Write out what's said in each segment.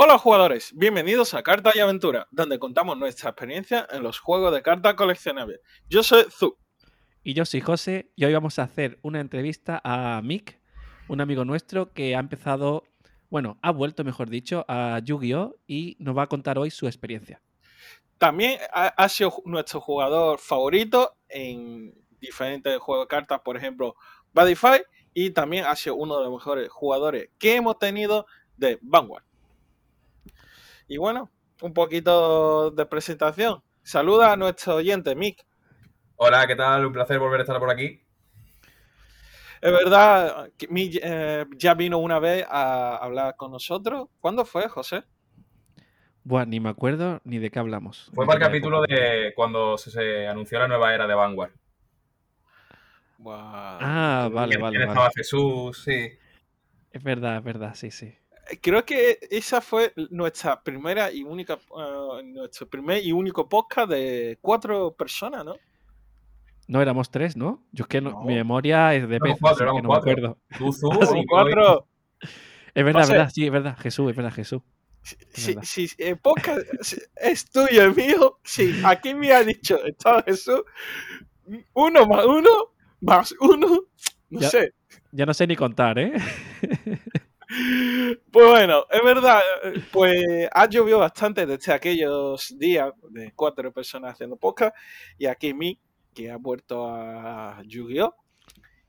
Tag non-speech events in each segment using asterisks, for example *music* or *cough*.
Hola jugadores, bienvenidos a Cartas y Aventura, donde contamos nuestra experiencia en los juegos de cartas coleccionables. Yo soy Zu. Y yo soy José y hoy vamos a hacer una entrevista a Mick, un amigo nuestro que ha empezado, bueno, ha vuelto, mejor dicho, a Yu-Gi-Oh! y nos va a contar hoy su experiencia. También ha, ha sido nuestro jugador favorito en diferentes juegos de cartas, por ejemplo, Badify, y también ha sido uno de los mejores jugadores que hemos tenido de Vanguard. Y bueno, un poquito de presentación. Saluda a nuestro oyente, Mick. Hola, ¿qué tal? Un placer volver a estar por aquí. Es verdad, que Mick eh, ya vino una vez a hablar con nosotros. ¿Cuándo fue, José? Buah, ni me acuerdo ni de qué hablamos. Fue para el capítulo época. de cuando se, se anunció la nueva era de Vanguard. Buah. Ah, vale, ¿Quién- vale, quién vale. estaba Jesús? Sí. Es verdad, es verdad, sí, sí. Creo que esa fue nuestra primera y única, eh, nuestro primer y único podcast de cuatro personas, ¿no? No éramos tres, ¿no? Yo es que no- No. mi memoria es de pez, cuatro, no me acuerdo. Tú, y *laughs* cuatro. Es verdad, es verdad, sí, es verdad. Jesús, es verdad, Jesús. Si, si el podcast es tuyo, el mío, sí, aquí me ha dicho, está Jesús, uno más uno, más uno, no Ya. sé. Ya no sé ni contar, ¿eh? *laughs* Pues bueno, es verdad, pues ha llovido bastante desde aquellos días de cuatro personas haciendo podcast y aquí mi que ha vuelto a Yu-Gi-Oh!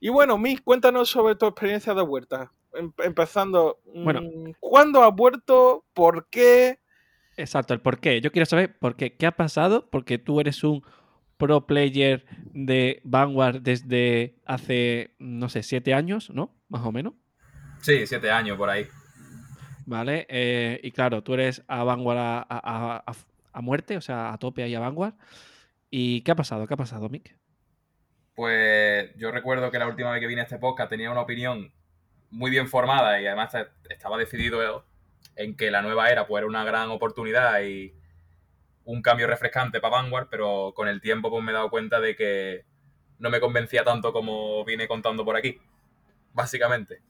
Y bueno, Mi, cuéntanos sobre tu experiencia de vuelta. Em- empezando, Bueno. mm, ¿cuándo has vuelto? ¿Por qué? Exacto, el por qué. Yo quiero saber por qué. ¿Qué ha pasado? Porque tú eres un pro player de Vanguard desde hace, no sé, siete años, ¿no? Más o menos. Sí, siete años por ahí. ¿Vale? Eh, y claro, tú eres a Vanguard a, a- a- a- a muerte, o sea, a tope ahí a Vanguard. ¿Y qué ha pasado? ¿Qué ha pasado, Mick? Pues yo recuerdo que la última vez que vine a este podcast tenía una opinión muy bien formada y además estaba decidido en que la nueva era pues, era una gran oportunidad y un cambio refrescante para Vanguard, pero con el tiempo pues, me he dado cuenta de que no me convencía tanto como vine contando por aquí, básicamente.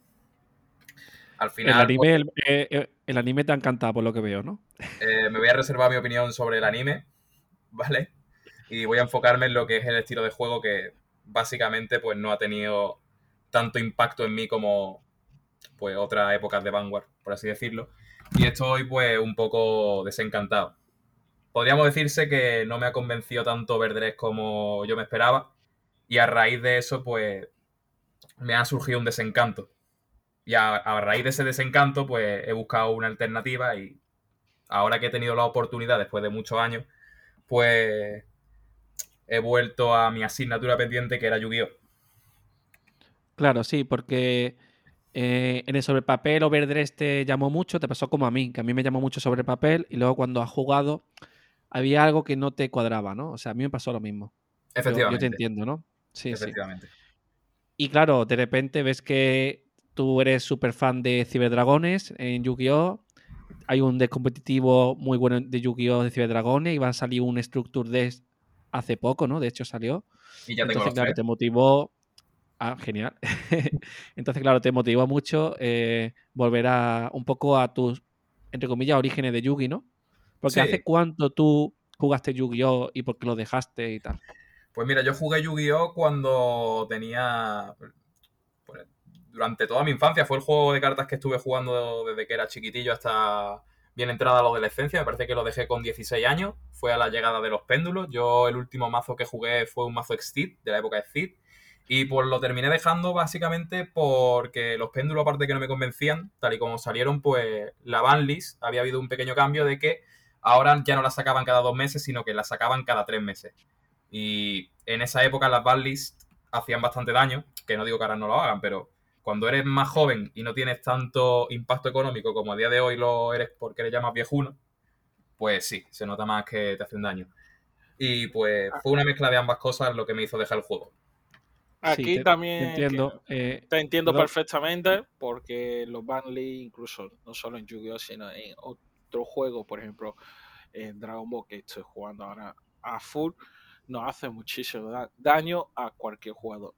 Al El final anime, el, eh, eh, el anime te ha encantado, por lo que veo, ¿no? eh, me voy a reservar mi opinión sobre el anime, *laughs* ¿vale? Y voy a enfocarme en lo que es el estilo de juego que básicamente pues no ha tenido tanto impacto en mí como pues otras épocas de Vanguard, por así decirlo. Y estoy pues un poco desencantado. Podríamos decirse que no me ha convencido tanto Verdrés como yo me esperaba. Y a raíz de eso pues me ha surgido un desencanto. Y a, a raíz de ese desencanto pues he buscado una alternativa y ahora que he tenido la oportunidad después de muchos años, pues he vuelto a mi asignatura pendiente que era Yu-Gi-Oh! Claro, sí, porque eh, en el sobre papel Overdress te llamó mucho, te pasó como a mí, que a mí me llamó mucho sobre papel y luego cuando has jugado había algo que no te cuadraba, ¿no? O sea, a mí me pasó lo mismo. Yo, yo te Efectivamente. entiendo, ¿no? Sí, sí. efectivamente. Y claro, de repente ves que tú eres súper fan de Ciberdragones en Yu-Gi-Oh! Hay un deck competitivo muy bueno de Yu-Gi-Oh! de Ciberdragones y va a salir un Structure Deck hace poco, ¿no? De hecho salió. Y ya tengo Entonces, claro, te motivó. Ah, genial. *laughs* Entonces, claro, te motivó mucho eh, volver a un poco a tus, entre comillas, orígenes de Yugi, ¿no? Porque Sí. hace cuánto tú jugaste Yu-Gi-Oh! y por qué lo dejaste y tal. Pues mira, yo jugué Yu-Gi-Oh! cuando tenía. Durante toda mi infancia. Fue el juego de cartas que estuve jugando desde que era chiquitillo hasta bien entrada a la adolescencia. Me parece que lo dejé con 16 años. Fue a la llegada de los péndulos. Yo, el último mazo que jugué fue un mazo Exceed, de la época de Exceed. Y pues lo terminé dejando básicamente porque los péndulos, aparte que no me convencían, tal y como salieron, pues la banlist había habido un pequeño cambio de que ahora ya no la sacaban cada dos meses, sino que la sacaban cada tres meses. Y en esa época las banlists hacían bastante daño, que no digo que ahora no lo hagan, pero cuando eres más joven y no tienes tanto impacto económico como a día de hoy lo eres porque eres ya más viejuno, pues sí, se nota más que te hacen daño. Y pues fue una mezcla de ambas cosas lo que me hizo dejar el juego. Aquí Sí, te- también... te entiendo. eh, Te entiendo Perdón. perfectamente porque los Banley, incluso no solo en Yu-Gi-Oh, sino en otros juegos, por ejemplo, en Dragon Ball, que estoy jugando ahora a full, nos hace muchísimo da- daño a cualquier jugador.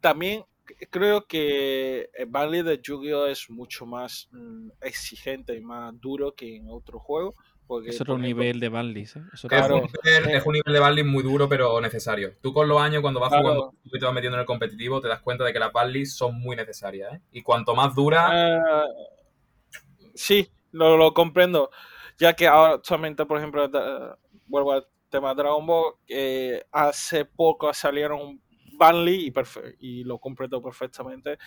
También creo que el Banley de Yu-Gi-Oh es mucho más mm, exigente y más duro que en otro juego. Porque, es otro por ejemplo, nivel de Banlis, ¿eh? Es Claro. un nivel, es un nivel de Barley muy duro, pero necesario. Tú con los años, cuando vas Claro. jugando y te vas metiendo en el competitivo, te das cuenta de que las Barley son muy necesarias. ¿eh? Y cuanto más dura, Ah, sí, lo, lo comprendo. Ya que ahora actualmente, por ejemplo, da- vuelvo al tema de Dragon Ball, que hace poco salieron Banley y, y lo comprendo perfectamente.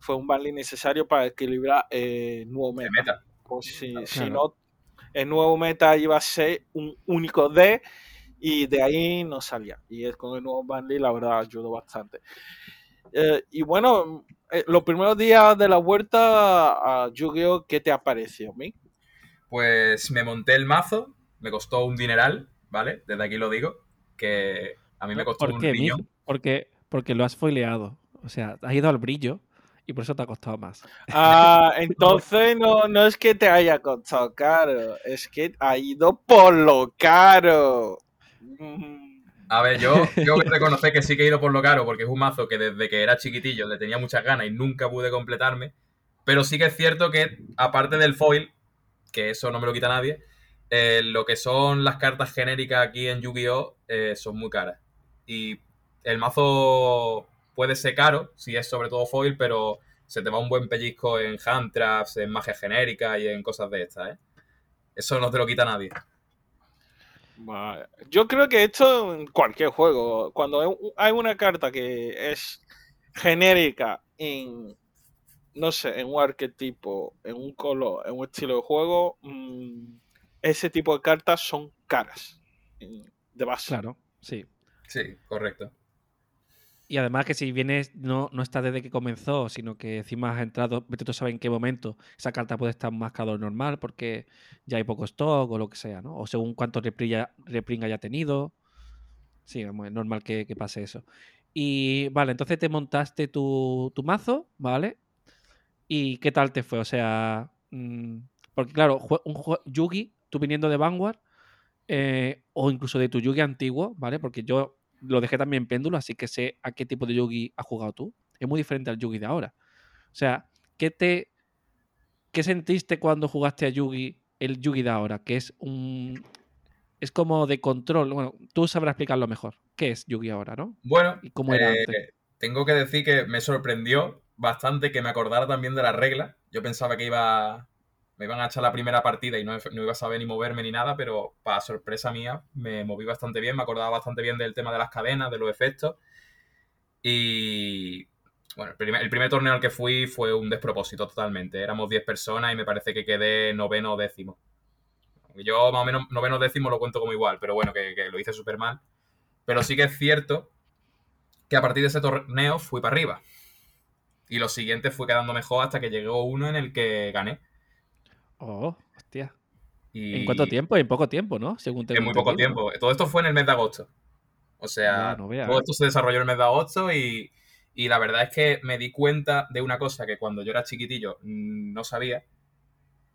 Fue un Banley necesario para equilibrar eh, el nuevo meta. meta. Pues si, si no, el nuevo meta iba a ser un único D y de ahí no salía. Y es con el nuevo Banley, la verdad, ayudó bastante. Eh, y bueno, eh, los primeros días de la vuelta a Yu-Gi-Oh! ¿qué te ha parecido a mí? Pues me monté el mazo, me costó un dineral, ¿vale? Desde aquí lo digo, que a mí me costó ¿Por un qué, riñón. Porque, porque lo has foileado. O sea, has ido al brillo y por eso te ha costado más. Ah, *laughs* entonces no, no es que te haya costado caro, es que ha ido por lo caro. A ver, yo reconocer que sí que he ido por lo caro, porque es un mazo que desde que era chiquitillo le tenía muchas ganas y nunca pude completarme. Pero sí que es cierto que, aparte del foil, que eso no me lo quita nadie, eh, lo que son las cartas genéricas aquí en Yu-Gi-Oh! eh, son muy caras. Y el mazo puede ser caro, si es sobre todo foil, pero se te va un buen pellizco en hand traps, en magia genérica y en cosas de estas, ¿eh? Eso no te lo quita nadie. Vale. Yo creo que esto en cualquier juego, cuando hay- una carta que es genérica en, no sé, en un arquetipo, en un color, en un estilo de juego, mm, ese tipo de cartas son caras de base. Claro, sí. Sí, correcto. Y además que si vienes, no, no está desde que comenzó, sino que encima has entrado, vete tú a saber en qué momento esa carta puede estar más caro normal porque ya hay poco stock o lo que sea, ¿no? O según cuánto reprint haya- tenido. Sí, es normal que, pase eso. Y vale, entonces te montaste tu, tu mazo, ¿vale? ¿Y qué tal te fue? O sea, mm, porque claro, un jue- Yugi, tú viniendo de Vanguard, eh, o incluso de tu Yugi antiguo, ¿vale? Porque yo lo dejé también en péndulo, así que sé a qué tipo de Yugi has jugado tú. Es muy diferente al Yugi de ahora. O sea, ¿qué te. ¿Qué sentiste cuando jugaste a Yugi, el Yugi de ahora? Que es un. Es como de control. Bueno, tú sabrás explicarlo mejor. ¿Qué es Yugi ahora, no? Bueno, ¿Y cómo era eh, antes? tengo que decir que me sorprendió bastante que me acordara también de las reglas. Yo pensaba que iba me iban a echar la primera partida y no, no iba a saber ni moverme ni nada, pero para sorpresa mía me moví bastante bien, me acordaba bastante bien del tema de las cadenas, de los efectos. Y bueno, el primer, torneo al que fui fue un despropósito totalmente. Éramos 10 personas y me parece que quedé noveno o décimo. Yo más o menos noveno o décimo lo cuento como igual, pero bueno, que, que lo hice súper mal. Pero sí que es cierto que a partir de ese torneo fui para arriba. Y lo siguiente fue quedando mejor hasta que llegó uno en el que gané. Oh, hostia. Y ¿En cuánto tiempo? En poco tiempo, ¿no? Según tengo En muy poco tiempo. Todo esto fue en el mes de agosto. O sea, no todo esto se desarrolló en el mes de agosto y, y la verdad es que me di cuenta de una cosa que cuando yo era chiquitillo mm, no sabía.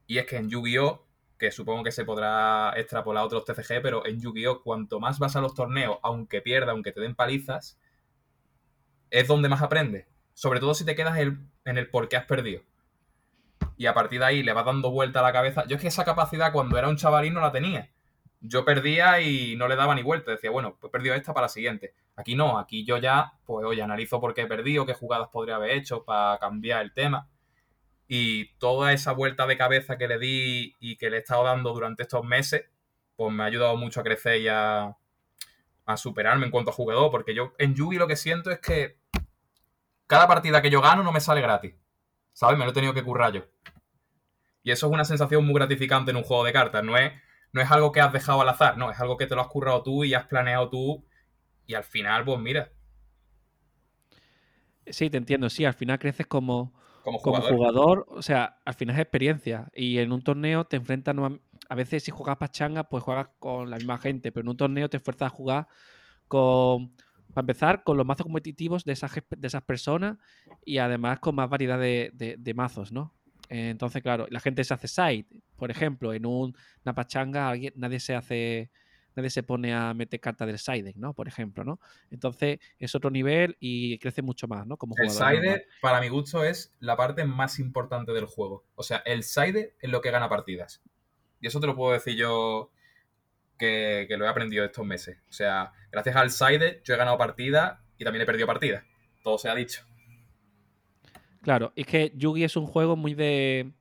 Y es que en Yu-Gi-Oh! que supongo que se podrá extrapolar a otros TCG, pero en Yu-Gi-Oh! cuanto más vas a los torneos, aunque pierda, aunque te den palizas, es donde más aprendes. Sobre todo si te quedas el- en el por qué has perdido. Y a partir de ahí le vas dando vuelta a la cabeza. Yo es que esa capacidad cuando era un chavalín no la tenía. Yo perdía y no le daba ni vuelta. Decía, bueno, pues he perdido esta para la siguiente. Aquí no, aquí yo ya, pues oye, analizo por qué he perdido, qué jugadas podría haber hecho para cambiar el tema. Y toda esa vuelta de cabeza que le di y que le he estado dando durante estos meses, pues me ha ayudado mucho a crecer y a, a superarme en cuanto a jugador. Porque yo en Yugi lo que siento es que cada partida que yo gano no me sale gratis. ¿Sabes? Me lo he tenido que currar yo. Y eso es una sensación muy gratificante en un juego de cartas. No es, no es algo que has dejado al azar, no, es algo que te lo has currado tú y has planeado tú. Y al final, pues mira, Sí, te entiendo. Sí, al final creces como, como como jugador. O sea, al final es experiencia. Y en un torneo te enfrentas. A veces, si juegas pachanga, pues juegas con la misma gente. Pero en un torneo te esfuerzas a jugar con. Para empezar, con los mazos competitivos de esas, de esas personas y además con más variedad de, de- de mazos, ¿no? Entonces, claro, la gente se hace side. Por ejemplo, en un- una pachanga alguien, nadie se hace nadie se pone a meter cartas del side ¿no? Por ejemplo, ¿no? Entonces es otro nivel y crece mucho más, ¿no? Como El side, para mi gusto, es la parte más importante del juego. O sea, el side es lo que gana partidas. Y eso te lo puedo decir yo que, que lo he aprendido estos meses. O sea, gracias al side yo he ganado partidas y también he perdido partidas. Todo se ha dicho. Claro, es que Yugi es un juego muy de.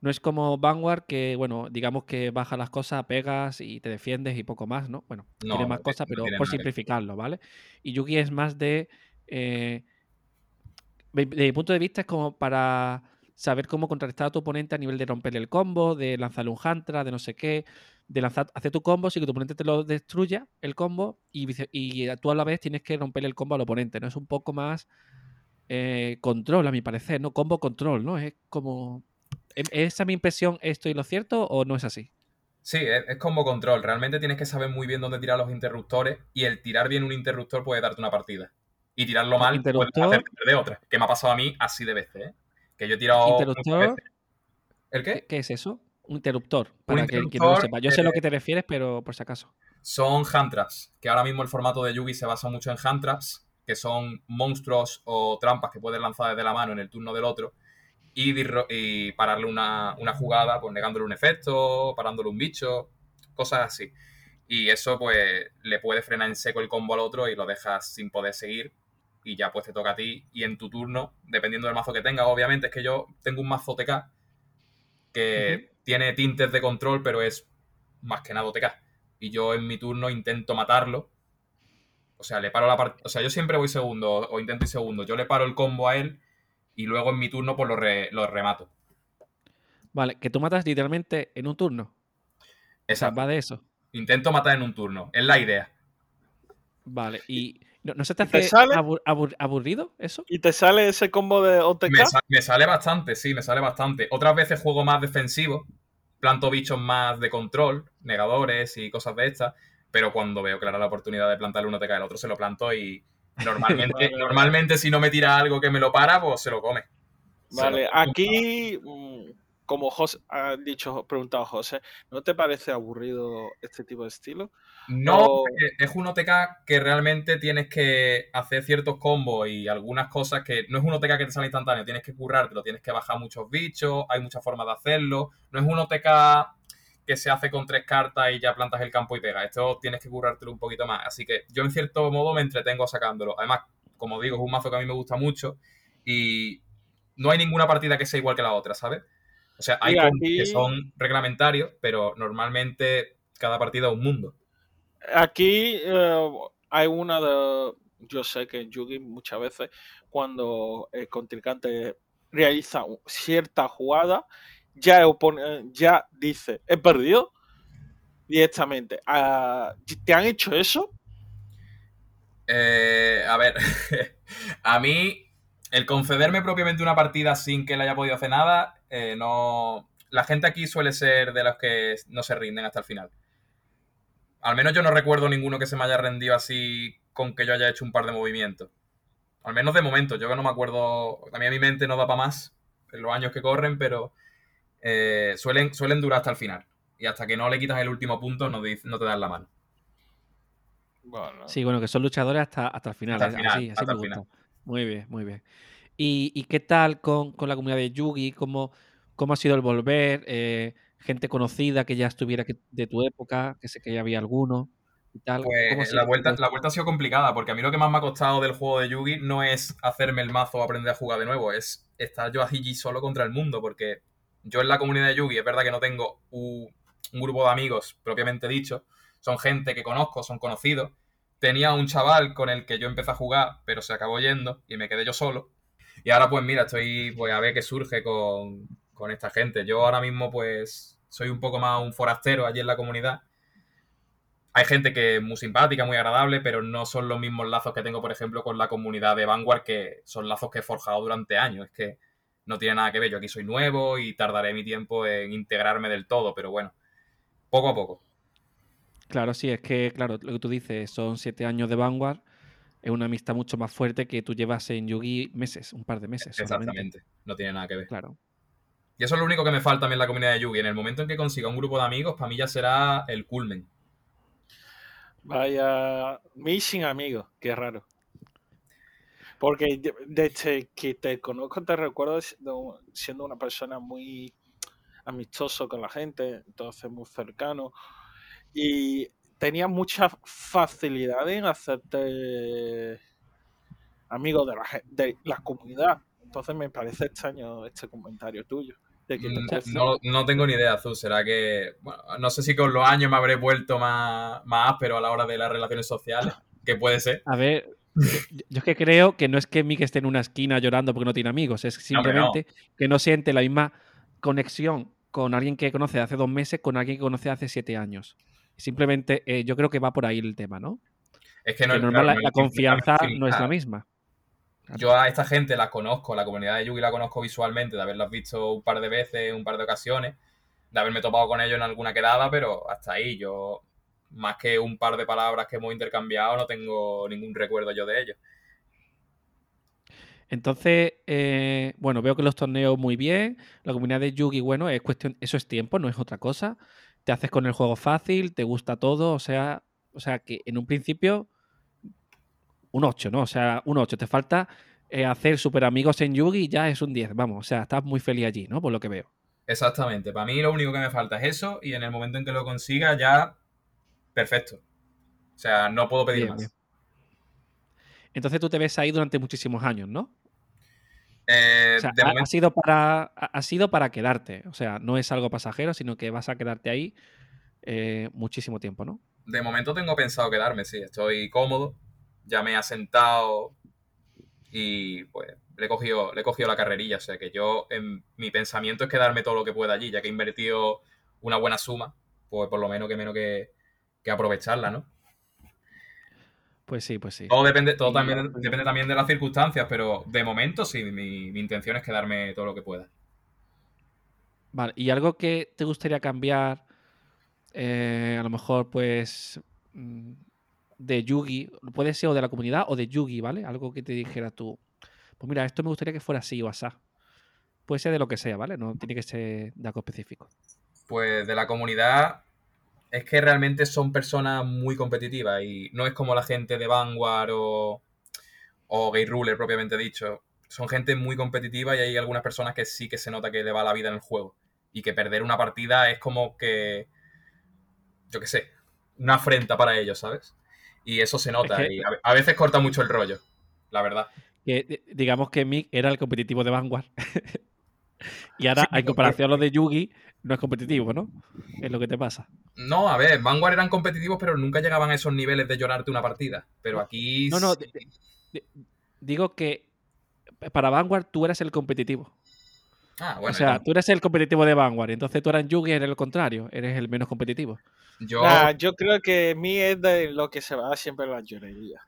No es como Vanguard, que, bueno, digamos que baja las cosas, pegas y te defiendes y poco más, ¿no? Bueno, No, tiene más cosas, no pero por simplificarlo, ¿vale? Y Yugi es más de. eh, de de mi punto de vista, es como para saber cómo contrarrestar a tu oponente a nivel de romperle el combo, de lanzarle un Hantra, de no sé qué, de lanzar, hacer tu combo sin que tu oponente te lo destruya el combo y, y tú a la vez tienes que romperle el combo al oponente, ¿no? Es un poco más eh, control, a mi parecer, ¿no? Combo control, ¿no? Es como... ¿es- ¿Es esa mi impresión? ¿Estoy lo cierto o no es así? Sí, es, es como control. Realmente tienes que saber muy bien dónde tirar los interruptores y el tirar bien un interruptor puede darte una partida. Y tirarlo mal puede hacerte perder otra. Que me ha pasado a mí así de veces, ¿eh? Que yo he tirado Interruptor, veces. ¿El? ¿qué, qué es eso? Un interruptor, para que quien no lo sepa. Yo sé eh, lo que te refieres, pero por si acaso. son hand traps, que ahora mismo el formato de Yugi se basa mucho en hand traps, que son monstruos o trampas que puedes lanzar desde la mano en el turno del otro y, pararle una, una jugada, pues negándole un efecto, parándole un bicho, cosas así. Y eso pues le puede frenar en seco el combo al otro y lo dejas sin poder seguir y ya pues te toca a ti y en tu turno, dependiendo del mazo que tengas, obviamente es que yo tengo un mazo OTK que tiene tintes de control, pero es más que nada OTK y yo en mi turno intento matarlo. O sea, le paro la partida. O sea, yo siempre voy segundo o intento ir segundo. Yo le paro el combo a él y luego en mi turno pues lo, re- lo remato. Vale, que tú matas literalmente en un turno. O sea, Exacto. va de eso. Intento matar en un turno. Es la idea. Vale, y ¿no, no se te ¿Y te sale? abur- abur- aburrido eso? ¿Y te sale ese combo de OTK? Me, sa- me sale bastante, sí, me sale bastante. Otras veces juego más defensivo. Planto bichos más de control, negadores y cosas de estas. Pero cuando veo clara la oportunidad de plantarle uno te cae el otro, se lo planto y normalmente, Vale, *laughs* vale. normalmente si no me tira algo que me lo para, pues se lo come. Lo Vale, come. aquí, mm, como José, ha dicho, preguntado José, ¿no te parece aburrido este tipo de estilo? No, O- es un OTK que realmente tienes que hacer ciertos combos y algunas cosas que no es un OTK que te sale instantáneo, tienes que currártelo, tienes que bajar muchos bichos, hay muchas formas de hacerlo. No es un OTK que se hace con tres cartas y ya plantas el campo y pega. Esto tienes que currártelo un poquito más. Así que yo en cierto modo me entretengo sacándolo. Además, como digo, es un mazo que a mí me gusta mucho y no hay ninguna partida que sea igual que la otra, ¿sabes? O sea, hay aquí- que son reglamentarios, pero normalmente cada partida es un mundo. Aquí eh, hay una de. Yo sé que en Yugi muchas veces, cuando el contrincante realiza cierta jugada, ya, el opon- eh, ya dice, he perdido directamente. Ah, ¿Te han hecho eso? Eh, a ver, *laughs* a mí el concederme propiamente una partida sin que él haya podido hacer nada, eh, no... La gente aquí suele ser de los que no se rinden hasta el final. Al menos yo no recuerdo ninguno que se me haya rendido así con que yo haya hecho un par de movimientos. Al menos de momento, yo que no me acuerdo, también mi mente no da para más en los años que corren, pero eh, suelen, suelen durar hasta el final. Y hasta que no le quitas el último punto no, dic- no te dan la mano. Bueno, Sí, bueno, que son luchadores hasta, hasta el final. Hasta el final, así, hasta el final. Muy bien, muy bien. ¿Y, y qué tal con, con la comunidad de Yugi? ¿Cómo, cómo ha sido el volver? Eh, gente conocida que ya estuviera que- de tu época, que sé que ya había alguno y tal. ¿Cómo ha Pues la vuelta, la vuelta ha sido complicada, porque a mí lo que más me ha costado del juego de Yugi no es hacerme el mazo o aprender a jugar de nuevo, es estar yo allí solo contra el mundo, porque yo en la comunidad de Yugi es verdad que no tengo un grupo de amigos propiamente dicho, son gente que conozco, son conocidos. Tenía un chaval con el que yo empecé a jugar, pero se acabó yendo y me quedé yo solo. Y ahora pues mira, estoy pues a ver qué surge con, con esta gente. Yo ahora mismo pues soy un poco más un forastero allí en la comunidad hay gente que es muy simpática, muy agradable, pero no son los mismos lazos que tengo, por ejemplo, con la comunidad de Vanguard, que son lazos que he forjado durante años. Es que no tiene nada que ver. Yo aquí soy nuevo y tardaré mi tiempo en integrarme del todo, pero bueno, poco a poco. Claro, sí, es que, claro, lo que tú dices, son siete años de Vanguard, es una amistad mucho más fuerte que tú llevas en Yugi meses, un par de meses. solamente. Exactamente. No tiene nada que ver. Claro. Y eso es lo único que me falta a mí en la comunidad de Yugi. En el momento en que consiga un grupo de amigos, para mí ya será el culmen. Vaya, mí sin amigos, qué raro. Porque de- desde que te conozco te recuerdo siendo, una persona muy amistoso con la gente, entonces muy cercano. Y tenía mucha facilidad en hacerte amigo de la, de la comunidad. Entonces me parece extraño este comentario tuyo. De que te Mm, No, no tengo ni idea, Azul. Será que. Bueno, no sé si con los años me habré vuelto más, más áspero a la hora de las relaciones sociales. Que puede ser. A ver, yo, es que creo que no es que Mick esté en una esquina llorando porque no tiene amigos, es no. simplemente que no siente la misma conexión con alguien que conoce hace dos meses con alguien que conoce hace siete años. Simplemente eh, yo creo que va por ahí el tema, ¿no? Es que no que normal, claro, la, no la es confianza no es la misma. Yo a esta gente la conozco, la comunidad de Yugi la conozco visualmente, de haberlas visto un par de veces, un par de ocasiones, de haberme topado con ellos en alguna quedada, pero hasta ahí. Yo, más que un par de palabras que hemos intercambiado, no tengo ningún recuerdo yo de ellos. Entonces, eh, bueno, veo que los torneos muy bien. La comunidad de Yugi, bueno, es cuestión, eso es tiempo, no es otra cosa. Te haces con el juego fácil, te gusta todo, o sea, o sea que en un principio un 8, ¿no? O sea, un 8. Te falta eh, hacer super amigos en Yugi y ya es un 10, vamos. O sea, estás muy feliz allí, ¿no? Por lo que veo. Exactamente. Para mí lo único que me falta es eso, y en el momento en que lo consiga, ya perfecto. O sea, no puedo pedir Bien, más. bien. Entonces tú te ves ahí durante muchísimos años, ¿no? Eh, O sea, de ha, momento, ha sido para, ha ha sido para quedarte. O sea, no es algo pasajero, sino que vas a quedarte ahí eh, muchísimo tiempo, ¿no? de momento tengo pensado quedarme, sí. Estoy cómodo, ya me he asentado y pues le he cogido, le he cogido la carrerilla. O sea que yo, en mi pensamiento es quedarme todo lo que pueda allí, ya que he invertido una buena suma, pues por lo menos que menos que, que aprovecharla, ¿no? Pues sí, pues sí. Todo depende, todo también, depende también de las circunstancias, pero de momento sí, mi, mi intención es quedarme todo lo que pueda. Vale, ¿y algo que te gustaría cambiar? eh, a lo mejor, pues, mm, de Yugi, puede ser o de la comunidad o de Yugi, ¿vale? Algo que te dijera tú. Pues mira, esto me gustaría que fuera así o asá. Puede ser de lo que sea, ¿vale? No tiene que ser de algo específico. Pues de la comunidad es que realmente son personas muy competitivas y no es como la gente de Vanguard o, o Gay Ruler propiamente dicho. Son gente muy competitiva y hay algunas personas que sí que se nota que le va la vida en el juego y que perder una partida es como que, yo qué sé, una afrenta para ellos, ¿sabes? Y eso se nota Es que- y a, a veces corta mucho el rollo, la verdad. Que, di- digamos que Mick era el competitivo de Vanguard. *laughs* y ahora, Sí, en comparación a lo de Yugi, no es competitivo, ¿no? Es lo que te pasa. No, a ver, Vanguard eran competitivos, pero nunca llegaban a esos niveles de llorarte una partida. Pero aquí. No, no, sí- digo que para Vanguard tú eras el competitivo. Ah, bueno, o sea, yo- tú eres el competitivo de Vanguard. Entonces tú eras en Yugi, eres el contrario. Eres el menos competitivo. yo. Nah, yo creo que mí es de lo que se va siempre la llorería.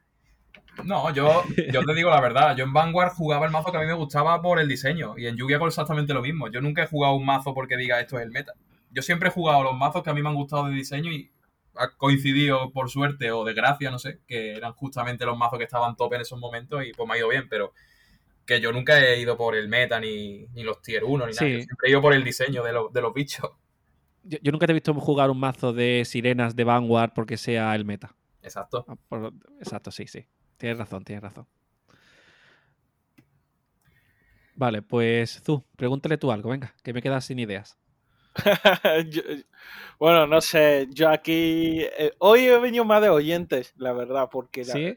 No, yo, yo te digo la verdad. Yo en Vanguard jugaba el mazo que a mí me gustaba por el diseño. Y en Yu-Gi-Oh! hago exactamente lo mismo. Yo nunca he jugado un mazo porque diga esto es el meta. Yo siempre he jugado los mazos que a mí me han gustado de diseño y ha coincidido por suerte o desgracia, no sé, que eran justamente los mazos que estaban top en esos momentos y pues me ha ido bien, pero que yo nunca he ido por el meta ni, ni los tier 1 ni nada. Sí. Yo siempre he ido por el diseño de, los- de los bichos. Yo, yo nunca te he visto jugar un mazo de sirenas de Vanguard porque sea el meta. Exacto. Ah, por- Exacto, sí, sí. Tienes razón, tienes razón. Vale, pues tú, pregúntale tú algo, venga, que me quedas sin ideas. *laughs* Yo- bueno, no sé, yo aquí eh, hoy he venido más de oyentes, la verdad, porque la- ¿Sí?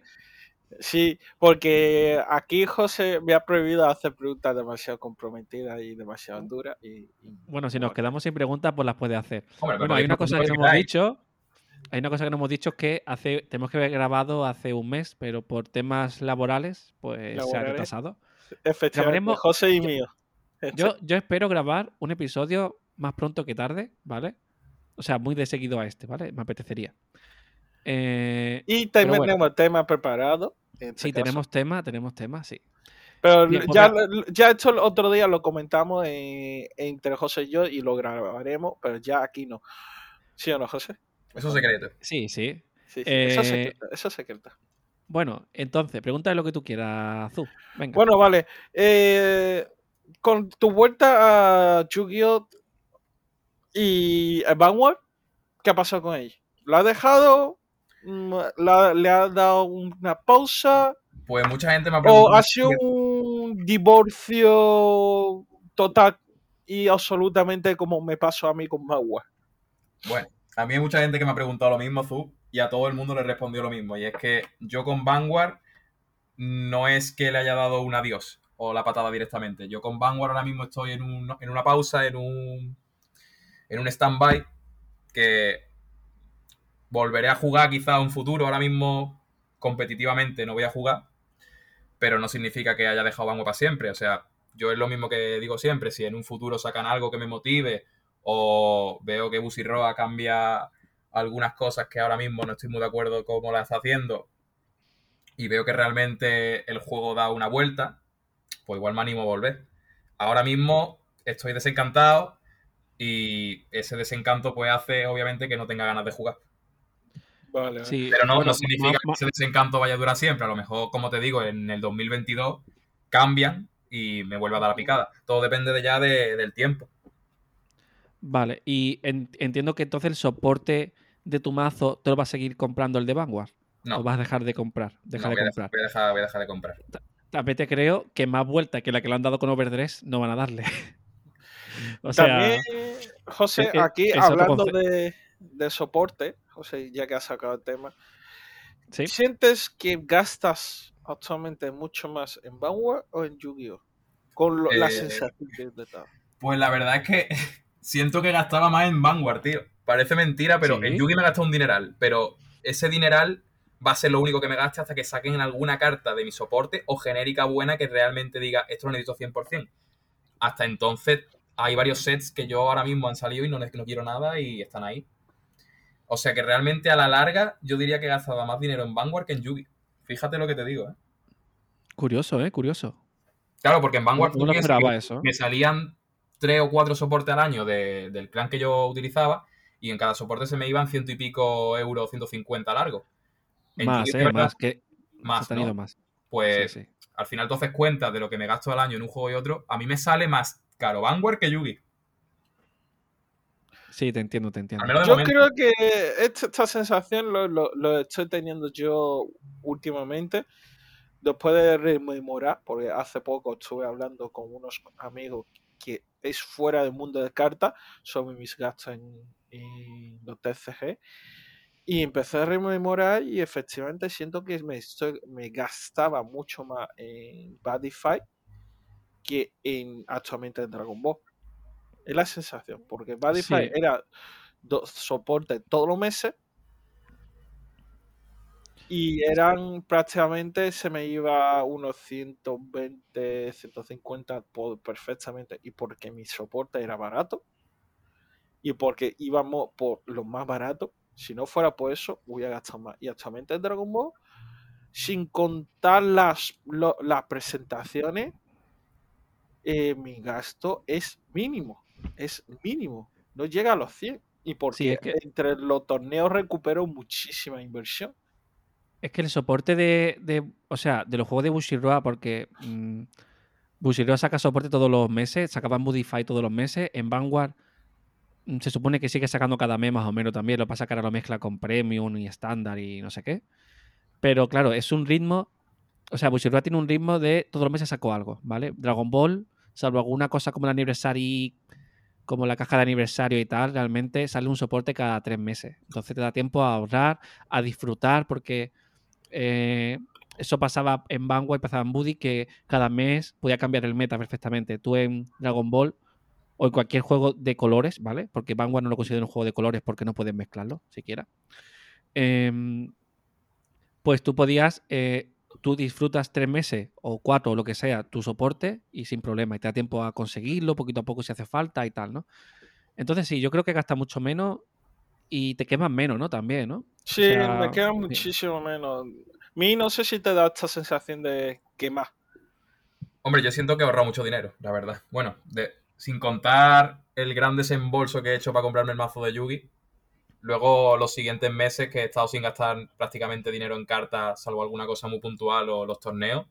Sí, porque aquí José me ha prohibido hacer preguntas demasiado comprometidas y demasiado duras. Y, y- Bueno, si nos quedamos sin preguntas, pues las puedes hacer. Hombre, Bueno, hay una cosa que no hemos lo dicho. Hay una cosa que no hemos dicho que hace, tenemos que haber grabado hace un mes, pero por temas laborales, pues se ha retrasado. efectivamente, Grabaremos- José y yo- mío. Yo, yo espero grabar un episodio más pronto que tarde, ¿vale? O sea, muy de seguido a este, ¿vale? Me apetecería. Eh, y también bueno. tenemos temas preparados. En este sí, caso. tenemos tema, tenemos tema, sí. Pero Bien, ya, ya esto el otro día lo comentamos en- entre José y yo y lo grabaremos, pero ya aquí no. ¿Sí o no, José? Eso es secreto. Sí, sí. Sí, sí, eso es Eh, secreto. Eso es secreto. Bueno, entonces, pregúntale lo que tú quieras, Zu. Venga. Bueno, vale. Eh, con tu vuelta a Yu-Gi-Oh! y a Vanguard, ¿qué ha pasado con ella? ¿Lo has dejado? Mm, la- ¿Le ha dado una pausa? Pues mucha gente me ha ¿O preguntado. ha sido un divorcio total y absolutamente como me pasó a mí con Magua? Bueno, a mí hay mucha gente que me ha preguntado lo mismo, Zu, y a todo el mundo le respondió lo mismo. Y es que yo con Vanguard no es que le haya dado un adiós o la patada directamente. Yo con Vanguard ahora mismo estoy en, un- en una pausa, en un, en un stand-by, que volveré a jugar quizá en un futuro. Ahora mismo competitivamente no voy a jugar, pero no significa que haya dejado Vanguard para siempre. O sea, yo es lo mismo que digo siempre, si en un futuro sacan algo que me motive o veo que Busirroa cambia algunas cosas que ahora mismo no estoy muy de acuerdo cómo las está haciendo y veo que realmente el juego da una vuelta, pues igual me animo a volver. Ahora mismo estoy desencantado y ese desencanto pues hace obviamente que no tenga ganas de jugar. Vale. Sí, Pero no, bueno, no significa que ese desencanto vaya a durar siempre. A lo mejor, como te digo, en el 2022 cambian y me vuelve a dar la picada. Todo depende de ya de- del tiempo. Vale, y en- entiendo que entonces el soporte de tu mazo te lo vas a seguir comprando el de Vanguard. No, O vas a dejar de comprar. Deja no, de voy, a comprar. dejar, voy a dejar- voy a dejar de comprar. También te creo que más vuelta que la que le han dado con Overdress no van a darle. *laughs* o sea, También, José, es que aquí hablando de, de soporte, José, ya que has sacado el tema, sí. ¿sientes que gastas actualmente mucho más en Vanguard o en Yu-Gi-Oh? Con lo- la Eh, sensación que. Pues la verdad es que *laughs* siento que gastaba más en Vanguard, tío. Parece mentira, pero Sí. en Yugi me gastado un dineral. Pero ese dineral va a ser lo único que me gaste hasta que saquen alguna carta de mi soporte o genérica buena que realmente diga esto lo necesito 100%. Hasta entonces hay varios sets que yo ahora mismo han salido y no, no quiero nada y están ahí. O sea que realmente a la larga yo diría que he gastado más dinero en Vanguard que en Yugi. Fíjate lo que te digo, ¿eh? Curioso, ¿eh? Curioso. Claro, porque en Vanguard me salían tres o cuatro soportes al año de- del clan que yo utilizaba y en cada soporte se me iban ciento y pico euros, 150 largo. En Más, Yugi, ¿eh? verdad, Más. Que más, se ¿no? más. Pues Sí, sí. al final tú haces cuentas de lo que me gasto al año en un juego y otro, a mí me sale más caro Vanguard que Yugi. Sí, te entiendo, te entiendo. Yo creo que esta, esta sensación lo, lo- lo estoy teniendo yo últimamente. Después de rememorar, porque hace poco estuve hablando con unos amigos que es fuera del mundo de cartas sobre mis gastos en, en los TCG. Y empecé a rememorar y efectivamente siento que me, estoy- me gastaba mucho más en Badify que en actualmente en Dragon Ball. Es la sensación, porque Badify Sí. era do- soporte todos los meses y eran prácticamente se me iba unos 120, 150 por, perfectamente y porque mi soporte era barato y porque íbamos por lo más barato si no fuera por eso hubiera gastado más y actualmente en Dragon Ball sin contar las, lo- las presentaciones eh, mi gasto es mínimo es mínimo no llega a los 100 y porque es que- entre los torneos recupero muchísima inversión Es que el soporte de, de- O sea, de los juegos de Bushiroa, porque mm, Bushiroa saca soporte todos los meses, sacaban Budify todos los meses. En Vanguard mm, se supone que sigue sacando cada mes más o menos también. Lo pasa que ahora lo mezcla con Premium y estándar y no sé qué. Pero claro, es un ritmo. O sea, Bushiroa tiene un ritmo de todos los meses sacó algo, ¿vale? Dragon Ball, salvo alguna cosa como el aniversario, como la caja de aniversario y tal, realmente sale un soporte cada tres meses. Entonces te da tiempo a ahorrar, a disfrutar, porque eh, eso pasaba en Vanguard y pasaba en Buddy, que cada mes podía cambiar el meta perfectamente. Tú en Dragon Ball o en cualquier juego de colores, ¿vale? Porque Vanguard no lo considero un juego de colores porque no puedes mezclarlo, siquiera. Em, pues tú podías, eh, tú disfrutas tres meses o cuatro o lo que sea tu soporte y sin problema, y te da tiempo a conseguirlo poquito a poco si hace falta y tal, ¿no? Entonces sí, yo creo que gasta mucho menos y te quemas menos, ¿no? También, ¿no? Sí, sea, me queda sí. muchísimo menos. A mí no sé si te da esta sensación de quemar. Hombre, yo siento que he ahorrado mucho dinero, la verdad. Bueno, de- sin contar el gran desembolso que he hecho para comprarme el mazo de Yugi, luego los siguientes meses que he estado sin gastar prácticamente dinero en cartas, salvo alguna cosa muy puntual o los torneos,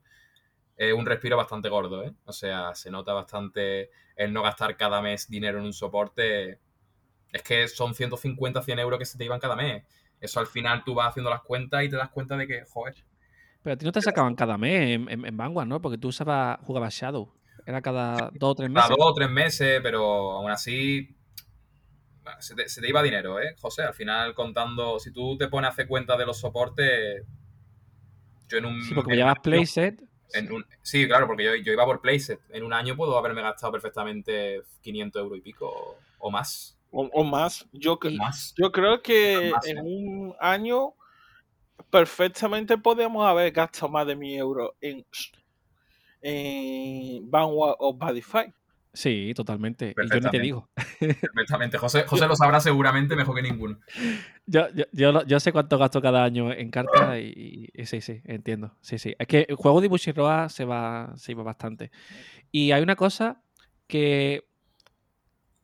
es un respiro bastante gordo, ¿eh? O sea, se nota bastante el no gastar cada mes dinero en un soporte. Es que son 150, 100 euros que se te iban cada mes. Eso al final tú vas haciendo las cuentas y te das cuenta de que, joder. Pero a ti no te sacaban cada mes en, en, Vanguard, ¿no? Porque tú usabas, jugabas Shadow. Era cada dos o tres meses. Cada dos o tres meses, pero aún así se te, se te, iba dinero, ¿eh, José? Al final, contando, si tú te pones a hacer cuenta de los soportes, yo en un... Sí, porque me llevas playset. En un, sí, claro, porque yo, yo, iba por playset. En un año puedo haberme gastado perfectamente 500 euros y pico o más. O, o más. Yo, más. yo creo que más, en ¿eh? un año perfectamente podemos haber gastado más de 1000 euros en, en Vanguard o Badify. Sí, totalmente. Y yo ni te digo. Perfectamente. *laughs* José, José lo sabrá seguramente mejor que ninguno. Yo, yo, yo, yo sé cuánto gasto cada año en cartas y, y, sí, sí, entiendo. Sí, sí. Es que el juego de Bushiroa se va, se va bastante. Y hay una cosa que.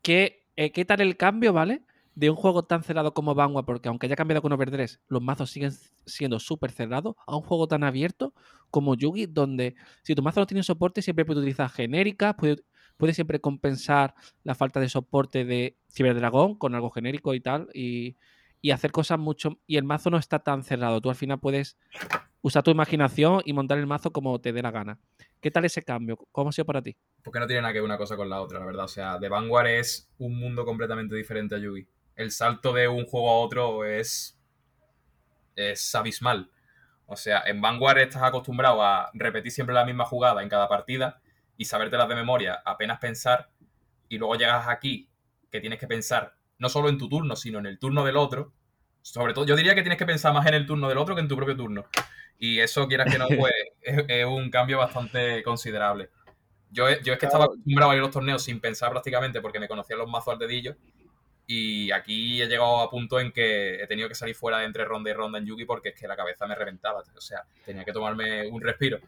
que eh, ¿Qué tal el cambio, vale? De un juego tan cerrado como Vanguard, porque aunque haya cambiado con Overdress, los mazos siguen siendo súper cerrados, a un juego tan abierto como Yugi, donde si tu mazo no tiene soporte, siempre puedes utilizar genéricas, puedes puede siempre compensar la falta de soporte de Ciberdragón con algo genérico y tal, y, y, hacer cosas mucho... Y el mazo no está tan cerrado, tú al final puedes usar tu imaginación y montar el mazo como te dé la gana. ¿Qué tal ese cambio? ¿Cómo ha sido para ti? Porque no tiene nada que ver una cosa con la otra, la verdad. O sea, The Vanguard es un mundo completamente diferente a Yugi. El salto de un juego a otro es. es abismal. O sea, en Vanguard estás acostumbrado a repetir siempre la misma jugada en cada partida y sabértelas de memoria, apenas pensar, y luego llegas aquí que tienes que pensar no solo en tu turno, sino en el turno del otro. Sobre todo, yo diría que tienes que pensar más en el turno del otro que en tu propio turno. Y eso, quieras que no, pues *laughs* es, es, un cambio bastante considerable. Yo, yo es que estaba acostumbrado a ir a los torneos sin pensar prácticamente porque me conocían los mazos al dedillo. Y aquí he llegado a punto en que he tenido que salir fuera de entre ronda y ronda en Yugi porque es que la cabeza me reventaba. O sea, tenía que tomarme un respiro.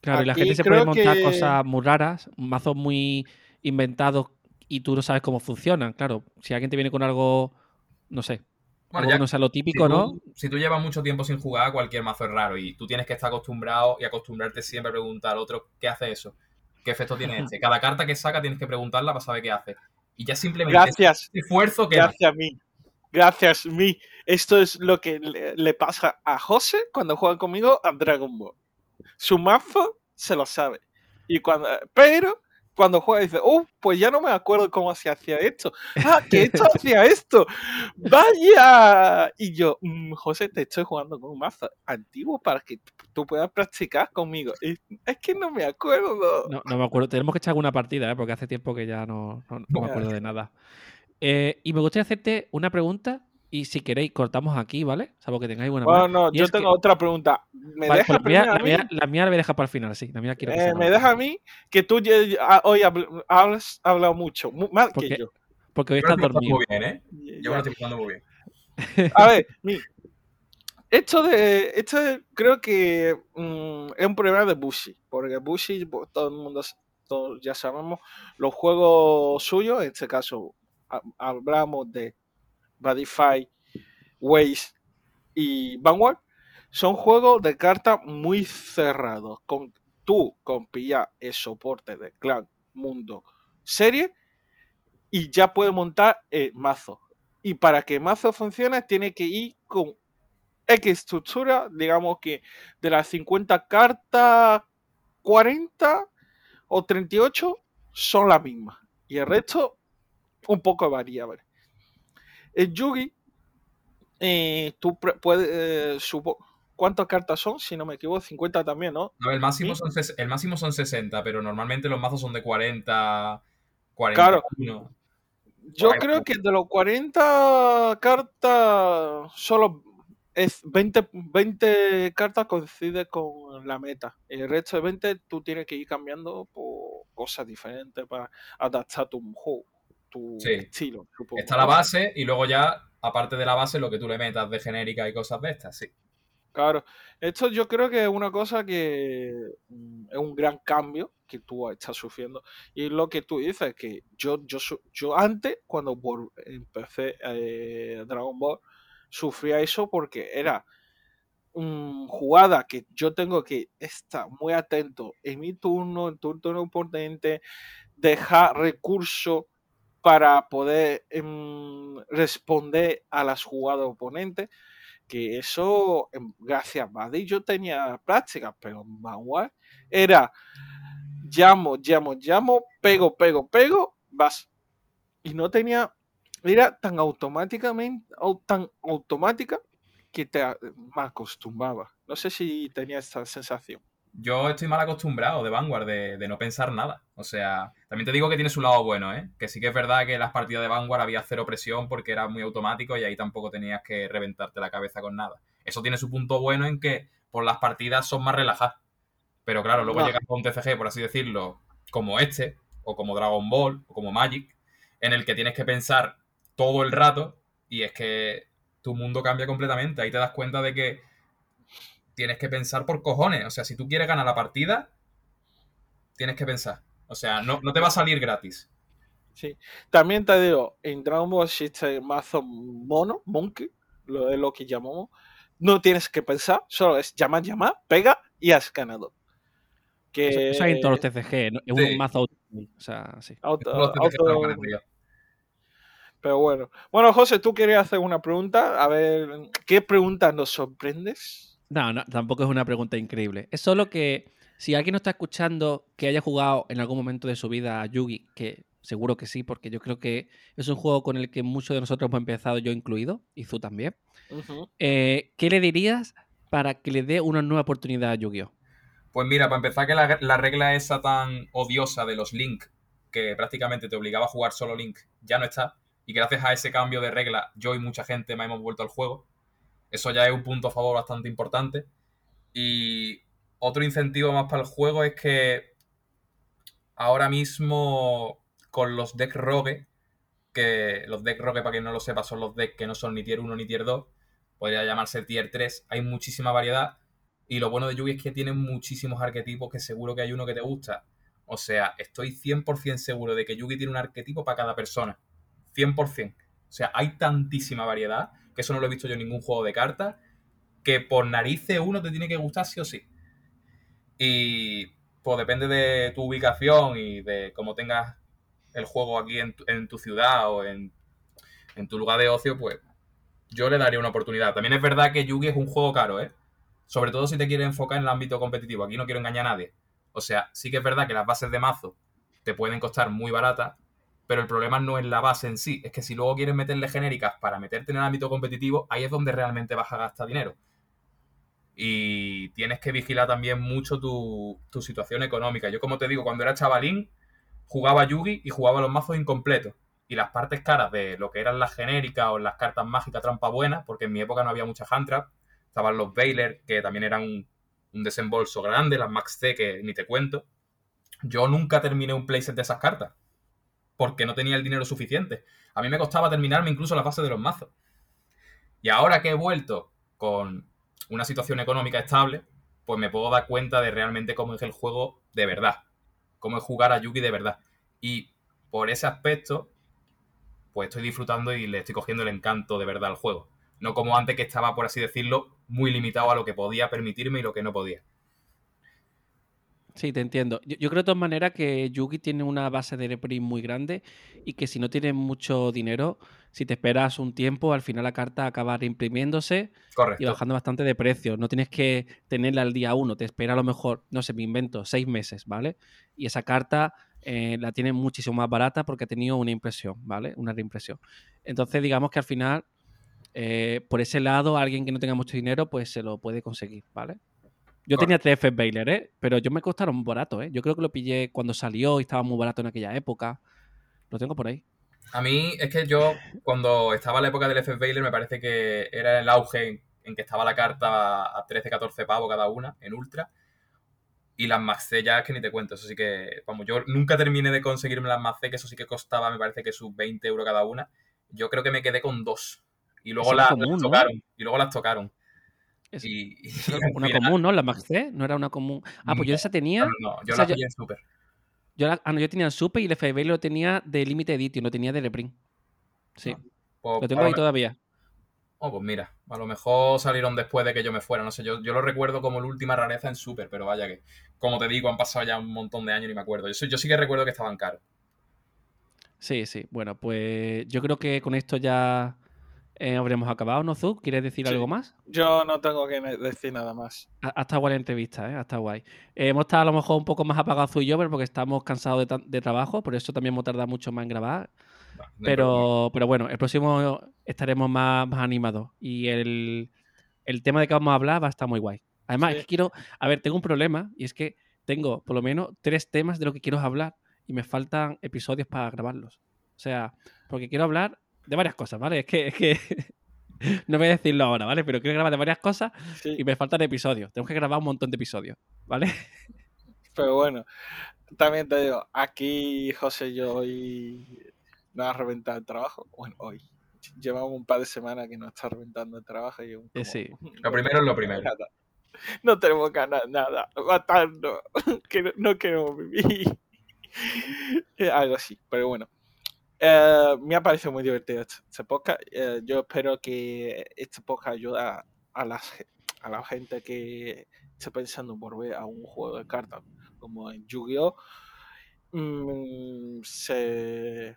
Claro, y la gente se puede montar que... cosas muy raras, mazos muy inventados y tú no sabes cómo funcionan. Claro, si alguien te viene con algo, no sé, bueno, algo ya, no sea lo típico, si tú, ¿no? Si tú llevas mucho tiempo sin jugar, cualquier mazo es raro y tú tienes que estar acostumbrado y acostumbrarte siempre a preguntar al otro qué hace eso, qué efecto tiene este. Cada carta que saca tienes que preguntarla para saber qué hace. Y ya simplemente Gracias. Esfuerzo que Gracias a mí. Gracias a mí. Esto es lo que le, le pasa a José cuando juega conmigo a Dragon Ball su mazo se lo sabe. Y cuando, pero cuando juega dice, oh, pues ya no me acuerdo cómo se hacía esto. Ah, que esto *laughs* hacía esto. Vaya. Y yo, mmm, José, te estoy jugando con un mazo antiguo para que tú puedas practicar conmigo. Y es que no me acuerdo. No, no me acuerdo. Tenemos que echar alguna partida, ¿eh? porque hace tiempo que ya no, no, no me acuerdo de nada. Eh, y me gustaría hacerte una pregunta y si queréis, cortamos aquí, ¿vale? Salvo que tengáis buena Bueno, no, yo tengo que... otra pregunta. ¿Me vale, deja pues la, mía, la, mía, la, mía, la voy a dejar para el final, sí. La mía quiero que eh, me deja a mí que tú hoy has hablado mucho, más porque, que yo. Porque hoy estás dormido. Muy bien, ¿eh? Yo me lo estoy pasando muy bien. A ver, mi, esto de. Esto creo que mmm, es un problema de Bushi. Porque Bushi, pues, todo el mundo, todos ya sabemos, los juegos suyos, en este caso, hablamos de Badify, Waze y Vanguard son juegos de cartas muy cerrados. Con, tú con pillar el soporte de clan, mundo, serie y ya puedes montar el mazo. Y para que el mazo funcione tiene que ir con X estructura, digamos que de las 50 cartas, 40 o 38 son las mismas. Y el resto un poco variable. El Yugi, eh, tú puedes, eh, supo, ¿cuántas cartas son? Si no me equivoco, 50 también, ¿no? no el, máximo son, el máximo son 60, pero normalmente los mazos son de 40, 41. Claro. Yo creo que de los 40 cartas, solo es 20, 20 cartas coincide con la meta. El resto de 20 tú tienes que ir cambiando por cosas diferentes para adaptar tu juego tu sí. estilo. Supongo. Está la base y luego ya, aparte de la base, lo que tú le metas de genérica y cosas de estas, sí. Claro, esto yo creo que es una cosa que mm, es un gran cambio que tú estás sufriendo. Y lo que tú dices, que yo, yo, yo antes, cuando empecé eh, Dragon Ball, sufría eso porque era um, jugada que yo tengo que estar muy atento en mi turno, en tu turno importante, dejar recursos para poder um, responder a las jugadas oponentes, que eso, em, gracias a Buddy, yo tenía práctica, pero en era llamo, llamo, llamo, pego, pego, pego, vas. Y no tenía, era tan automáticamente, tan automática que te me acostumbraba. No sé si tenía esta sensación. Yo estoy mal acostumbrado de Vanguard, de, no pensar nada. O sea, también te digo que tiene su lado bueno, ¿eh? Que sí que es verdad que en las partidas de Vanguard había cero presión porque era muy automático y ahí tampoco tenías que reventarte la cabeza con nada. Eso tiene su punto bueno en que por las partidas son más relajadas. Pero claro, luego llegas a un TCG, por así decirlo, como este, o como Dragon Ball, o como Magic, en el que tienes que pensar todo el rato y es que tu mundo cambia completamente. Ahí te das cuenta de que tienes que pensar por cojones. O sea, si tú quieres ganar la partida, tienes que pensar. O sea, no, te va a salir gratis. Sí. También te digo, en Dragon Ball existe mazo mono, monkey, lo de lo que llamamos. No tienes que pensar, solo es llamar, llamar, pega y has ganado. Que... Eso, hay en todos los TCG, ¿no? es un mazo auto. O sea, sí. Auto, pero bueno. Bueno, José, tú querías hacer una pregunta. A ver, ¿qué pregunta nos sorprendes? No, no, tampoco es una pregunta increíble. Es solo que si alguien no está escuchando que haya jugado en algún momento de su vida a Yugi, que seguro que sí, porque yo creo que es un juego con el que muchos de nosotros hemos empezado, yo incluido, y tú también. Eh, ¿Qué le dirías para que le dé una nueva oportunidad a Yu-Gi-Oh? Pues mira, para empezar que la, la, regla esa tan odiosa de los Link, que prácticamente te obligaba a jugar solo Link, ya no está. Y gracias a ese cambio de regla, yo y mucha gente me hemos vuelto al juego. Eso ya es un punto a favor bastante importante. Y otro incentivo más para el juego es que ahora mismo con los deck rogue, que los deck rogue, para quien no lo sepa, son los decks que no son ni tier 1 ni tier 2, podría llamarse tier 3, hay muchísima variedad. Y lo bueno de Yugi es que tiene muchísimos arquetipos que seguro que hay uno que te gusta. O sea, estoy 100% seguro de que Yugi tiene un arquetipo para cada persona. 100%. O sea, hay tantísima variedad, que eso no lo he visto yo en ningún juego de cartas, que por narices uno te tiene que gustar sí o sí. Y pues depende de tu ubicación y de cómo tengas el juego aquí en tu, ciudad o en, en, tu lugar de ocio, pues yo le daría una oportunidad. También es verdad que Yugi es un juego caro, ¿eh? Sobre todo si te quieres enfocar en el ámbito competitivo. Aquí no quiero engañar a nadie. O sea, sí que es verdad que las bases de mazo te pueden costar muy baratas, pero el problema no es la base en sí, es que si luego quieres meterle genéricas para meterte en el ámbito competitivo, ahí es donde realmente vas a gastar dinero. Y tienes que vigilar también mucho tu, situación económica. Yo, como te digo, cuando era chavalín, jugaba Yugi y jugaba los mazos incompletos. Y las partes caras de lo que eran las genéricas o las cartas mágicas trampa buenas, porque en mi época no había mucha handtrap, estaban los Baylor, que también eran un, un desembolso grande, las Max C, que ni te cuento. Yo nunca terminé un playset de esas cartas porque no tenía el dinero suficiente. A mí me costaba terminarme incluso la fase de los mazos. Y ahora que he vuelto con una situación económica estable, pues me puedo dar cuenta de realmente cómo es el juego de verdad. Cómo es jugar a Yugi de verdad. Y por ese aspecto, pues estoy disfrutando y le estoy cogiendo el encanto de verdad al juego. No como antes que estaba, por así decirlo, muy limitado a lo que podía permitirme y lo que no podía. Sí, te entiendo. Yo, creo de todas maneras que Yugi tiene una base de reprint muy grande y que si no tienes mucho dinero, si te esperas un tiempo, al final la carta acaba reimprimiéndose y bajando bastante de precio. No tienes que tenerla al día uno, te espera a lo mejor, no sé, me invento, seis meses, ¿vale? Y esa carta eh, la tiene muchísimo más barata porque ha tenido una impresión, ¿vale? Una reimpresión. Entonces, digamos que al final, eh, por ese lado, alguien que no tenga mucho dinero, pues se lo puede conseguir, ¿vale? Yo tenía tres F Baylor, ¿eh? Pero yo me costaron barato, ¿eh? Yo creo que lo pillé cuando salió y estaba muy barato en aquella época. Lo tengo por ahí. A mí es que yo, cuando estaba la época del F Baylor, me parece que era el auge en, que estaba la carta a 13, 14 pavos cada una en Ultra. Y las Max C ya es que ni te cuento. Eso sí que, vamos, yo nunca terminé de conseguirme las Max C, que eso sí que costaba, me parece que sus 20 euros cada una. Yo creo que me quedé con dos. Y luego, las, tocaron. Y luego las tocaron. Es una común, ¿no? La Max C, no era una común. Ah, pues yo esa tenía. No, no, yo la tenía en Super. Yo ah, no, yo tenía en Super y el FB lo tenía de Limited Edition, lo tenía de reprint. Sí. Pues lo tengo ahí todavía. Oh, pues mira, a lo mejor salieron después de que yo me fuera, no sé, yo, yo lo recuerdo como la última rareza en Super, pero vaya que, como te digo, han pasado ya un montón de años y me acuerdo. Yo, yo sí que recuerdo que estaban caros. Sí, sí. Bueno, pues yo creo que con esto ya eh, habremos acabado, ¿no, Zug? ¿Quieres decir Sí. algo más? Yo no tengo que decir nada más. Ha, estado guay la entrevista, ¿eh? Ha estado guay. Eh, hemos estado a lo mejor un poco más apagados Zug y yo, pero porque estamos cansados de, trabajo, por eso también hemos tardado mucho más en grabar. No, no. Pero, pero bueno, el próximo estaremos más, más animados. Y el, el tema de que vamos a hablar va a estar muy guay. Además, Sí. es que quiero. A ver, tengo un problema y es que tengo por lo menos tres temas de lo que quiero hablar y me faltan episodios para grabarlos. O sea, porque quiero hablar de varias cosas, ¿vale? Es que, es que *laughs* no voy a decirlo ahora, ¿vale? Pero quiero grabar de varias cosas Sí, y me faltan episodios. Tengo que grabar un montón de episodios, ¿vale? *laughs* pero bueno, también te digo, aquí José y yo hoy nos ha reventado el trabajo. Bueno, hoy. Llevamos un par de semanas que nos está reventando el trabajo y Eh, sí. Lo primero es lo primero. *laughs* Nada. No tenemos ganas de nada. Matarnos. Que no, no queremos vivir. Eh, Algo así, pero bueno. Eh, me ha parecido muy divertido este, este podcast. Eh, yo espero que este podcast ayude a, la, a la gente que esté pensando en volver a un juego de cartas como en Yu-Gi-Oh! mm, se,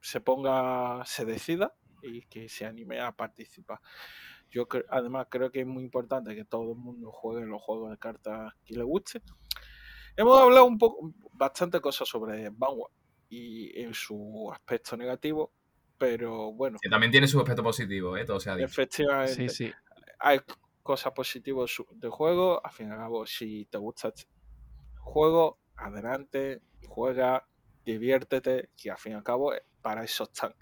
se ponga, se decida y que se anime a participar. Yo cre- además creo que es muy importante que todo el mundo juegue los juegos de cartas que le guste. Hemos hablado un poco, bastante cosas sobre Vanguard y en su aspecto negativo, pero bueno, Que también tiene su aspecto positivo, ¿eh? Todo se ha dicho. efectivamente Sí, sí. hay cosas positivas del juego. Al fin y al cabo, si te gusta este juego, adelante, juega, diviértete, que al fin y al cabo eh, para eso están.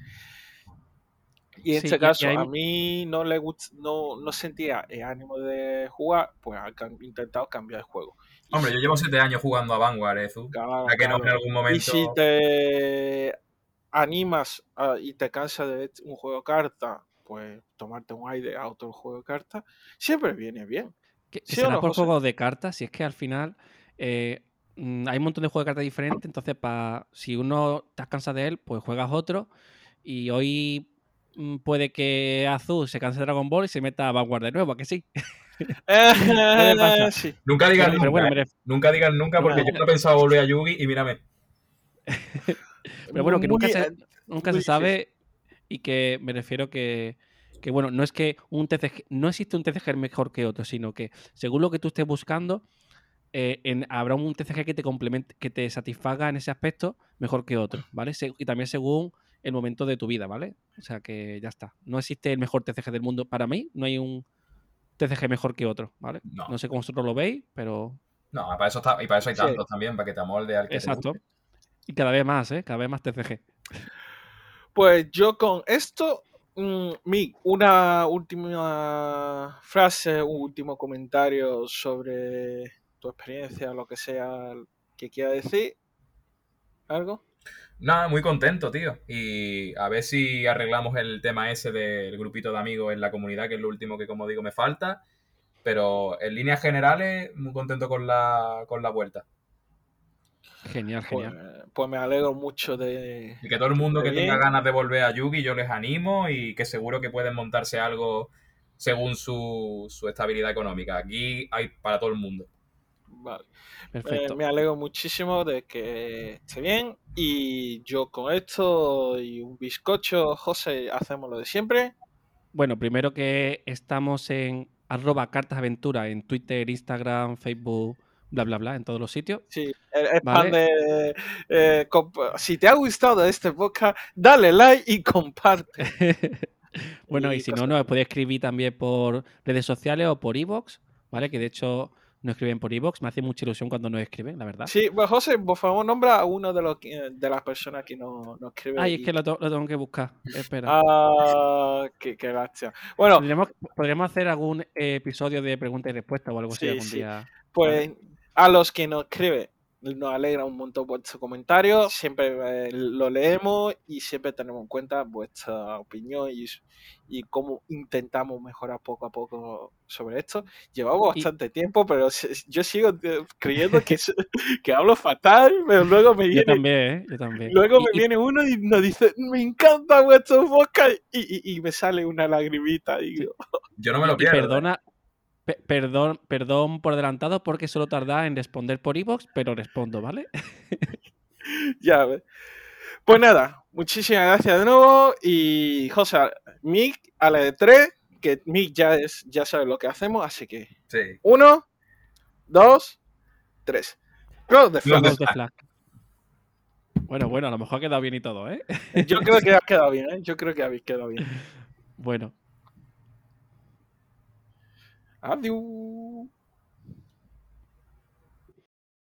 Y en Sí, este caso, hay- a mí no le gust- no, no sentía el ánimo de jugar, pues han intentado cambiar el juego. Y Hombre, yo llevo siete años jugando a Vanguard, ¿eh, Zu? Claro, Ya que no en algún Y momento... si te animas a- y te cansas de un juego de cartas, pues tomarte un aire a otro juego de cartas, siempre viene bien. Que, que ¿Sí o será no, por José? juegos de cartas, si es que al final eh, mm, hay un montón de juegos de cartas diferentes, entonces pa, si uno te cansado de él, pues juegas otro. Y hoy mm, puede que Azul se canse de Dragon Ball y se meta a Vanguard de nuevo, ¿a que sí? *laughs* *laughs* sí. Nunca digas Pero, nunca, pero bueno, ¿eh? Nunca digas nunca porque No. yo no he pensado volver a Yugi y mírame. *laughs* pero bueno, que nunca Muy- se, nunca se sabe y que me refiero que, que, bueno, no es que un TCG, no existe un TCG mejor que otro, sino que según lo que tú estés buscando, eh, en- habrá un TCG que te complemente, que te satisfaga en ese aspecto mejor que otro, ¿vale? Se- y también según el momento de tu vida, ¿vale? O sea que ya está. No existe el mejor TCG del mundo. Para mí, no hay un TCG mejor que otro, ¿vale? No. No sé cómo vosotros lo veis, pero. No, para eso, está, y para eso hay Sí. tantos también, para que te amolde al que Exacto. Y cada vez más, ¿eh? Cada vez más TCG. Pues yo con esto, mm, mi, una última frase, un último comentario sobre tu experiencia, lo que sea que quiera decir. ¿Algo? Nada, muy contento, tío. Y a ver si arreglamos el tema ese del grupito de amigos en la comunidad, que es lo último que, como digo, me falta. Pero en líneas generales, muy contento con la, con la vuelta. Genial, Pues, genial. pues me alegro mucho de... Y que todo el mundo que tenga ganas de volver a Yugi, yo les animo y que seguro que pueden montarse algo según su, su estabilidad económica. Aquí hay para todo el mundo. Vale. Perfecto. Eh, me alegro muchísimo de que esté bien y yo con esto y un bizcocho, José, hacemos lo de siempre. Bueno, primero que estamos en arroba cartasaventura en Twitter, Instagram, Facebook, bla, bla, bla, en todos los sitios. Sí, es Vale. de... eh, si te ha gustado este podcast, dale like y comparte. *laughs* bueno, y, Y si no, nos puede escribir también por redes sociales o por iVoox, ¿vale? Que de hecho nos escriben por iVoox. Me hace mucha ilusión cuando nos escriben, la verdad. Sí, pues José, por favor, nombra a uno de, los, de las personas que nos no escribe. Ay, es que lo, to- lo tengo que buscar. Espera. Ah, qué, qué gracia. Bueno, Podríamos, podríamos hacer algún episodio de preguntas y respuestas o algo así Sí, algún sí. día. pues a los que nos escriben, nos alegra un montón vuestro comentario. Siempre eh, lo leemos y siempre tenemos en cuenta vuestra opinión y, y cómo intentamos mejorar poco a poco sobre esto. Llevamos Y- bastante tiempo, pero yo sigo eh, creyendo que, *laughs* que hablo fatal, pero luego me Yo viene también, ¿eh? Yo también. Luego Y- me y- viene uno y nos dice, me encanta vuestro podcast y, y- y me sale una lagrimita y digo, *laughs* Yo no me lo pierdo. ¿eh? perdona, pe- perdón, perdón por adelantado porque solo tarda en responder por iVoox, pero respondo, ¿vale? *laughs* ya ves. Pues nada, muchísimas gracias de nuevo. Y José, Mick a la de 3, que Mick ya, es, ya sabe lo que hacemos, así que Sí. uno, dos, tres. Close the flag. Close the flag. Bueno, bueno, a lo mejor ha quedado bien y todo, ¿eh? Yo creo que has quedado bien, ¿eh? Yo creo que habéis quedado bien. *laughs* Bueno. Adeus!